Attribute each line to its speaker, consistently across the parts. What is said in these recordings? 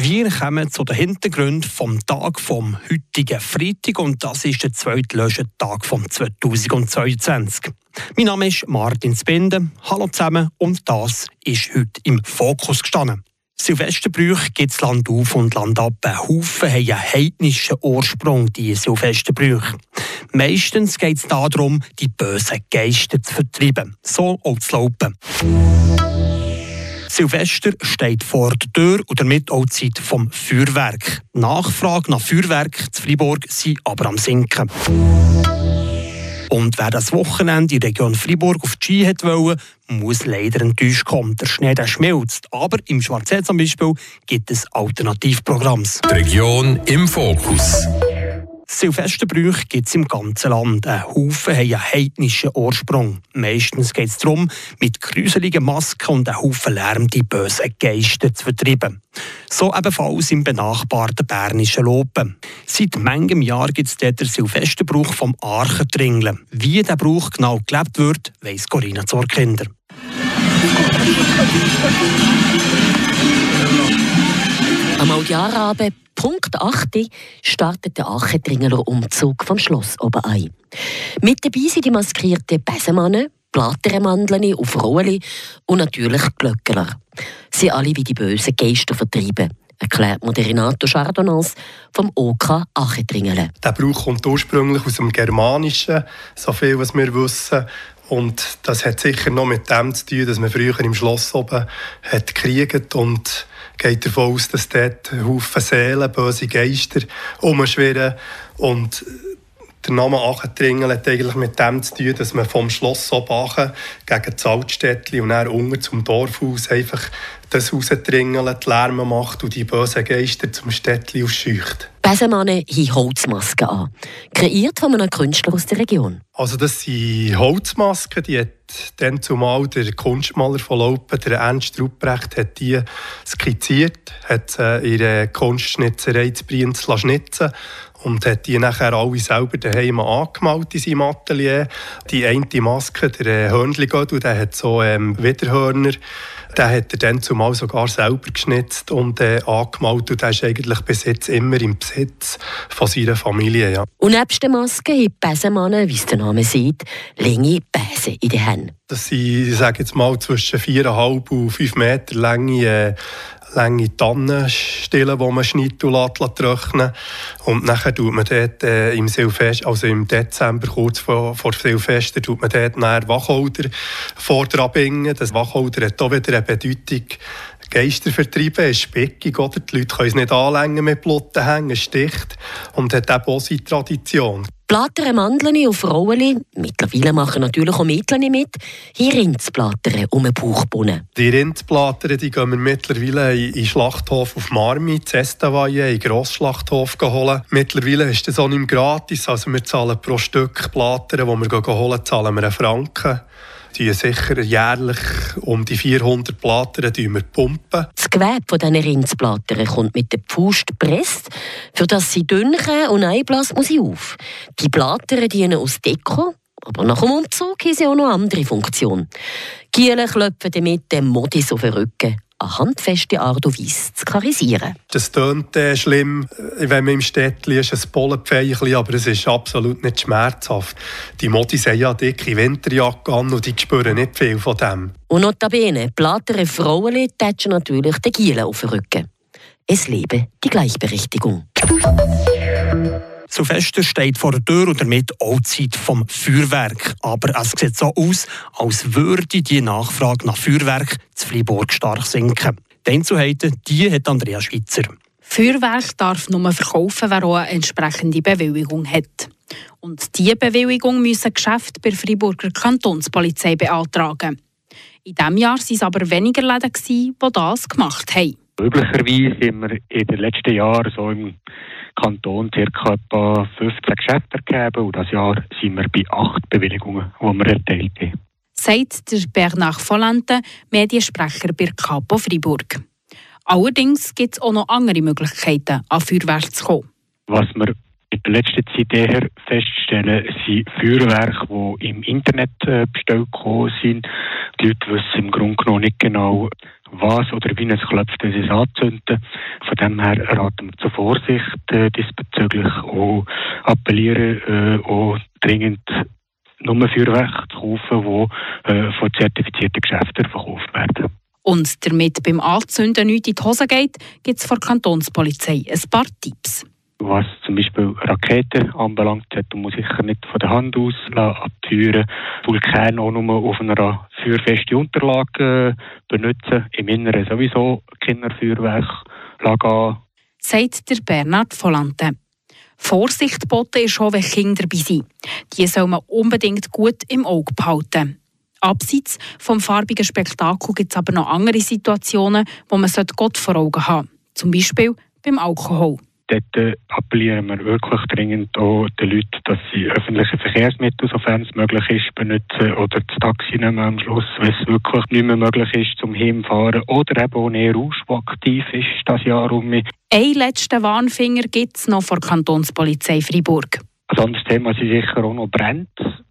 Speaker 1: Wir kommen zu den Hintergründen vom Tag vom heutigen Freitag und das ist der zweite Löschentag vom 2022. Mein Name ist Martin Spinde. Hallo zusammen und das ist heute im Fokus gestanden. Silvesterbrüche gibt es Land auf und Land ab. Ein Haufen haben einen heidnischen Ursprung, die Silvesterbrüche. Meistens geht es darum, die bösen Geister zu vertreiben. So auch zu laufen. Silvester steht vor der Tür und damit auch die Zeit vom Feuerwerk. Nachfrage nach Feuerwerk zu Fribourg sind aber am Sinken. Und wer das Wochenende in der Region Fribourg auf die Ski hat wollen, muss leider enttäuscht kommen. Der Schnee der schmilzt. Aber im Schwarzsee zum Beispiel gibt es Alternativprogramms.
Speaker 2: Die Region im Fokus.
Speaker 1: Silvesterbrüche gibt es im ganzen Land. Ein Haufen haben einen heidnischen Ursprung. Meistens geht es darum, mit gruseligen Masken und einem Haufen Lärm die bösen Geister zu vertreiben. So ebenfalls im benachbarten bernischen Lopen. Seit manchem Jahr gibt es dort den Silvesterbrauch vom Archentringeln. Wie der Brauch genau gelebt wird, weiss Corinna Zorkinder.
Speaker 3: Am Aljarabend Punkt 8 startet der Achendringeler Umzug vom Schloss oben ein. Mit dabei sind die maskierten Besenmannen, Plattermandeln auf Rollen und natürlich Glöckler. Sie alle wie die bösen Geister vertreiben erklärt Moderinato Chardonnans vom OK Achendringelen.
Speaker 4: Der Brauch kommt ursprünglich aus dem Germanischen, so viel was wir wissen. Und das hat sicher noch mit dem zu tun, dass man früher im Schloss oben hat gekriegt und geht davon aus, dass dort Haufen Seelen, böse Geister umschwirren. Und der Name Achendringel hat eigentlich mit dem zu tun, dass man vom Schloss Obachen gegen das Altstädtchen und dann unten zum Dorfhaus einfach das rausdringeln, die Lärme macht und die bösen Geister zum Städtchen ausscheucht.
Speaker 3: Besenmannen haben Holzmasken an, kreiert von einem Künstler aus der Region.
Speaker 4: Also das sind Holzmasken, die hat dann zumal der Kunstmaler von Laupen, der Ernst Ruprecht, hat die skizziert, hat ihre Kunstschnitzerei zu Brienz schnitzen und hat die nachher alle selber daheim angemalt in seinem Atelier. Die eine Maske, der äh, Hörnli-Gödel, der hat so ähm, Widerhörner, den hat er dann zumal sogar selber geschnitzt und äh, angemalt und der ist eigentlich bis jetzt immer im Besitz von seiner Familie. Ja.
Speaker 3: Und nebst der Maske haben die Besenmannen, wie es der Name sieht, lange Besen in den Händen.
Speaker 4: Das sind, ich sage jetzt mal, zwischen 4,5 und 5 Meter lange äh, lange Tannenstille, die man schneidet und lässt, trocknen Und nachher tut man dort äh, im Silvester, also im Dezember, kurz vor, vor Silvester, tut man dort Wacholder vor bringen. Das Wacholder hat auch wieder eine Bedeutung, Geister vertreiben, ist speckig, oder? Die Leute können es nicht anlängen mit Plotten hängen, es sticht und hat auch eine Tradition.
Speaker 3: Plattern Mandeln auf Rollen, mittlerweile machen natürlich auch Mädchen mit, hier Rindsplatern um den Bauchbohnen.
Speaker 4: Die Rindsplatern die gehen wir mittlerweile in den Schlachthof auf Marmi, Zestavalle, in den Grossschlachthof holen. Mittlerweile ist das auch nicht gratis, also wir zahlen pro Stück Plattern, die wir holen, zahlen wir einen Franken die sicher jährlich um die 400 Platten wir pumpen.
Speaker 3: Das Gewebe von diesen kommt mit der Pfust gepresst, für das sie dünchen und einblasen muss sie auf. Die Platten dienen aus Deko, aber nach dem Umzug haben sie auch noch andere Funktion. Giele klopfen damit den Modis auf den Rücken eine handfeste Art und Weise zu karisieren.
Speaker 4: Das tönt äh, schlimm, äh, wenn man im Städtchen ist, ein Pollenpfeilchen, aber es ist absolut nicht schmerzhaft. Die Modis haben ja dicke Winterjacke an und die spüren nicht viel von dem.
Speaker 3: Und notabene, plattere Frauen tätschen natürlich den Gielen auf den Rücken. Es lebe die Gleichberechtigung.
Speaker 1: Silvester steht vor der Tür und damit auch die Zeit vom Feuerwerk. Aber es sieht so aus, als würde die Nachfrage nach Feuerwerk zu Freiburg stark sinken. Die Einzelheiten die hat Andrea Schweitzer.
Speaker 5: Feuerwerk darf nur verkaufen, wer auch eine entsprechende Bewilligung hat. Und diese Bewilligung müssen Geschäfte bei der Freiburger Kantonspolizei beantragen. In diesem Jahr waren es aber weniger Läden, die das gemacht haben.
Speaker 6: Üblicherweise sind wir in den letzten Jahren so im Kanton ca. etwa 15 Geschäfte gegeben und dieses Jahr sind wir bei acht Bewilligungen, die wir erteilt haben.
Speaker 5: Sagt der Bernard Volante, Mediensprecher bei Capo Freiburg. Allerdings gibt es auch noch andere Möglichkeiten, an Feuerwerk zu kommen.
Speaker 6: Was wir in der letzten Zeit eher feststellen, sind Feuerwerke, die im Internet äh, bestellt sind. Die Leute wissen im Grunde genommen nicht genau, was oder wie es klopft, das ist anzünden. Von dem her raten wir zur Vorsicht äh, diesbezüglich auch appellieren, äh, auch dringend nur Feuerwerke zu kaufen, die äh, von zertifizierten Geschäften verkauft werden.
Speaker 5: Und damit beim Anzünden nichts in die Hose geht, gibt es vor der Kantonspolizei ein paar Tipps.
Speaker 6: Was zum Beispiel Raketen anbelangt, sollte man sicher nicht von der Hand aus abfeuern. Vulkan auch nur auf einer feuerfesten Unterlage äh, benutzen. Im Inneren sowieso Kinderfeuerwerk lagen.
Speaker 5: Sagt der Bernhard Volante. Vorsicht boten ist schon, wenn Kinder dabei sind. Die soll man unbedingt gut im Auge behalten. Abseits vom farbigen Spektakel gibt es aber noch andere Situationen, wo man Gott vor Augen haben sollte. Zum Beispiel beim Alkohol
Speaker 6: dort äh, appellieren wir wirklich dringend auch den Leuten, dass sie öffentliche Verkehrsmittel, sofern es möglich ist, benutzen oder das Taxi nehmen am Schluss, wenn es wirklich nicht mehr möglich ist, zum Hinfahren oder eben auch näher Rausch, der aktiv ist das Jahr um mich.
Speaker 5: Ein letzten Warnfinger gibt es noch vor Kantonspolizei Freiburg.
Speaker 6: Ein anderes Thema sind sicher auch noch Brände.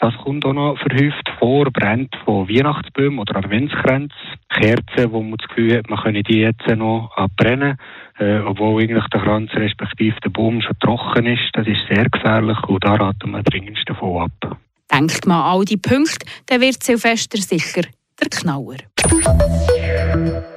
Speaker 6: Das kommt auch noch verhäuft vor. Brände von Weihnachtsbäumen oder Adventskränzen. Kerzen, wo man das Gefühl hat, man könne die jetzt noch abbrennen äh, obwohl eigentlich der Kranz respektive der Baum schon trocken ist. Das ist sehr gefährlich und da raten wir dringendst davon ab.
Speaker 5: Denkt man an all die Punkte, dann wird Silvester sicher der Knauer.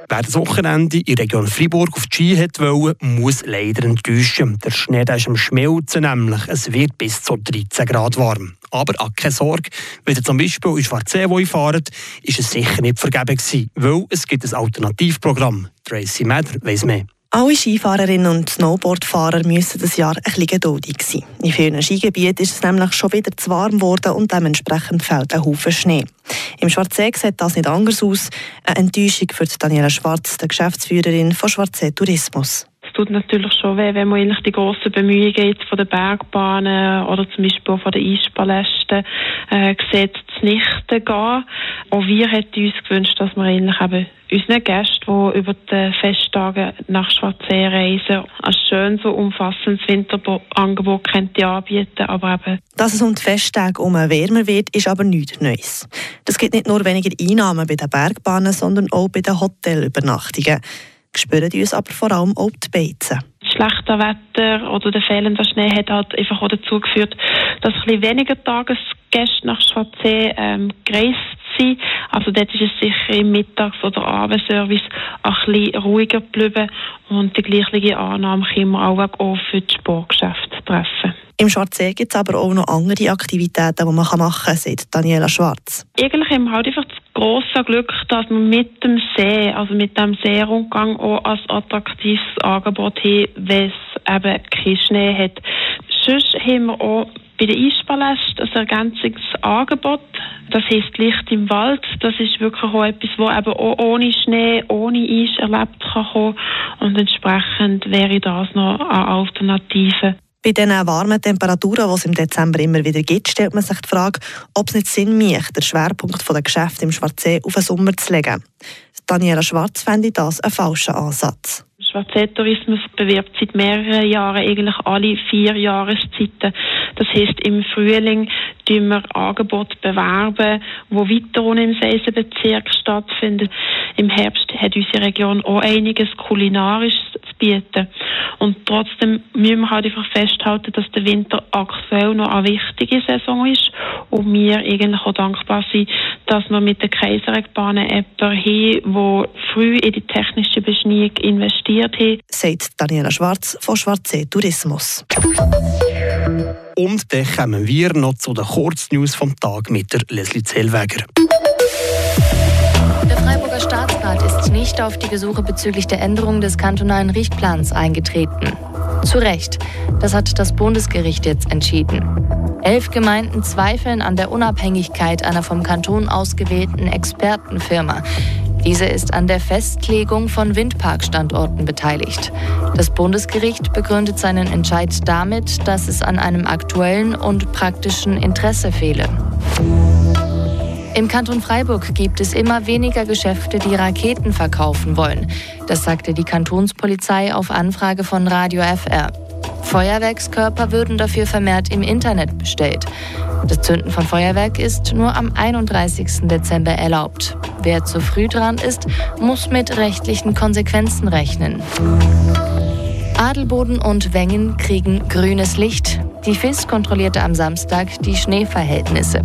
Speaker 1: Wer das Wochenende in der Region Freiburg auf die Ski hat wollen, muss leider enttäuschen. Der Schnee ist am Schmelzen, nämlich es wird bis zu 13 Grad warm. Aber auch keine Sorge, wenn ihr zum Beispiel in Schwarzsee fahrt, ist es sicher nicht vergeben gewesen, weil es gibt ein Alternativprogramm. Tracy Matter weiss mehr.
Speaker 7: Alle Skifahrerinnen und Snowboardfahrer müssen das Jahr ein bisschen geduldig sein. In vielen Skigebieten ist es nämlich schon wieder zu warm geworden und dementsprechend fällt ein Haufen Schnee. Im Schwarzsee sieht das nicht anders aus. Eine Enttäuschung für Daniela Schwarz, der Geschäftsführerin von Schwarzsee Tourismus
Speaker 8: tut natürlich schon weh, wenn man eigentlich die grossen Bemühungen jetzt von den Bergbahnen oder zum Beispiel auch von den Eispalästen äh, sieht, zunichte gehen. Auch wir hätten uns gewünscht, dass wir eigentlich eben unseren Gästen, die über die Festtage nach Schwarzsee reisen, ein schön so umfassendes Winterangebot könnte anbieten aber eben
Speaker 7: Dass es um die Festtage um wärmer wird, ist aber nichts Neues. Das gibt nicht nur weniger Einnahmen bei den Bergbahnen, sondern auch bei den Hotelübernachtungen spüren uns aber vor allem auch die Beizen.
Speaker 8: Das schlechte Wetter oder der fehlende Schnee hat halt einfach auch dazu geführt, dass ein bisschen weniger Tagesgäste nach Schwarzsee ähm, gereist sind. Also dort ist es sicher im Mittags- oder Abendservice ein bisschen ruhiger geblieben und die gleiche Annahme können wir auch für das Sportgeschäft treffen.
Speaker 7: Im Schwarzsee gibt es aber auch noch andere Aktivitäten, die man machen kann, sagt Daniela Schwarz.
Speaker 8: Eigentlich haben wir halt einfach das grosse Glück, dass wir mit dem See, also mit dem Seerundgang auch als attraktives Angebot haben, wenn es eben keinen Schnee hat. Sonst haben wir auch bei den Eispalästen ein Ergänzungsangebot. Das heisst Licht im Wald. Das ist wirklich auch etwas, das eben auch ohne Schnee, ohne Eis erlebt kann kommen. Und entsprechend wäre das noch eine Alternative.
Speaker 7: Bei diesen warmen Temperaturen, die es im Dezember immer wieder gibt, stellt man sich die Frage, ob es nicht Sinn macht, den Schwerpunkt der Geschäfte im Schwarzsee auf den Sommer zu legen. Daniela Schwarz fände das einen falschen Ansatz.
Speaker 8: Schwarzsee-Tourismus bewirbt seit mehreren Jahren eigentlich alle vier Jahreszeiten. Das heißt, im Frühling tun wir Angebote bewerben, wo weiter unten im Seisenbezirk stattfinden. Im Herbst hat unsere Region auch einiges kulinarisch zu bieten. Und trotzdem müssen wir halt einfach festhalten, dass der Winter aktuell noch eine wichtige Saison ist und wir eigentlich auch dankbar sind, dass wir mit der Kaiserregbahn jemanden haben, der früh in die technische Beschneiung investiert hat.
Speaker 7: Sagt Daniela Schwarz von Schwarzsee Tourismus.
Speaker 1: Und dann kommen wir noch zu den Kurznews vom Tag mit der Leslie Zellweger.
Speaker 3: Freiburger Staatsrat ist nicht auf die Gesuche bezüglich der Änderung des kantonalen Richtplans eingetreten. Zu Recht. Das hat das Bundesgericht jetzt entschieden. Elf Gemeinden zweifeln an der Unabhängigkeit einer vom Kanton ausgewählten Expertenfirma. Diese ist an der Festlegung von Windparkstandorten beteiligt. Das Bundesgericht begründet seinen Entscheid damit, dass es an einem aktuellen und praktischen Interesse fehle. Im Kanton Freiburg gibt es immer weniger Geschäfte, die Raketen verkaufen wollen. Das sagte die Kantonspolizei auf Anfrage von Radio FR. Feuerwerkskörper würden dafür vermehrt im Internet bestellt. Das Zünden von Feuerwerk ist nur am 31. Dezember erlaubt. Wer zu früh dran ist, muss mit rechtlichen Konsequenzen rechnen. Adelboden und Wengen kriegen grünes Licht. Die FIS kontrollierte am Samstag die Schneeverhältnisse.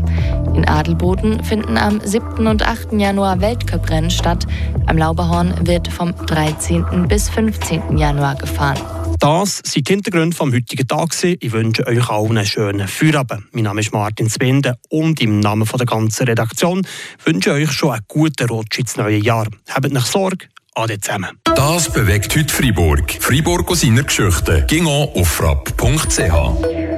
Speaker 3: In Adelboden finden am 7. und 8. Januar Weltcuprennen statt. Am Lauberhorn wird vom 13. bis 15. Januar gefahren.
Speaker 1: Das sind die Hintergründe vom heutigen Tag. Ich wünsche euch allen einen schönen Feierabend. Mein Name ist Martin Zwende und im Namen der ganzen Redaktion wünsche ich euch schon einen guten Rutsch ins neue Jahr. Habt nicht Sorge, ade zusammen.
Speaker 2: Das bewegt heute Freiburg. Freiburg aus seiner Geschichte. Ging auf frapp.ch.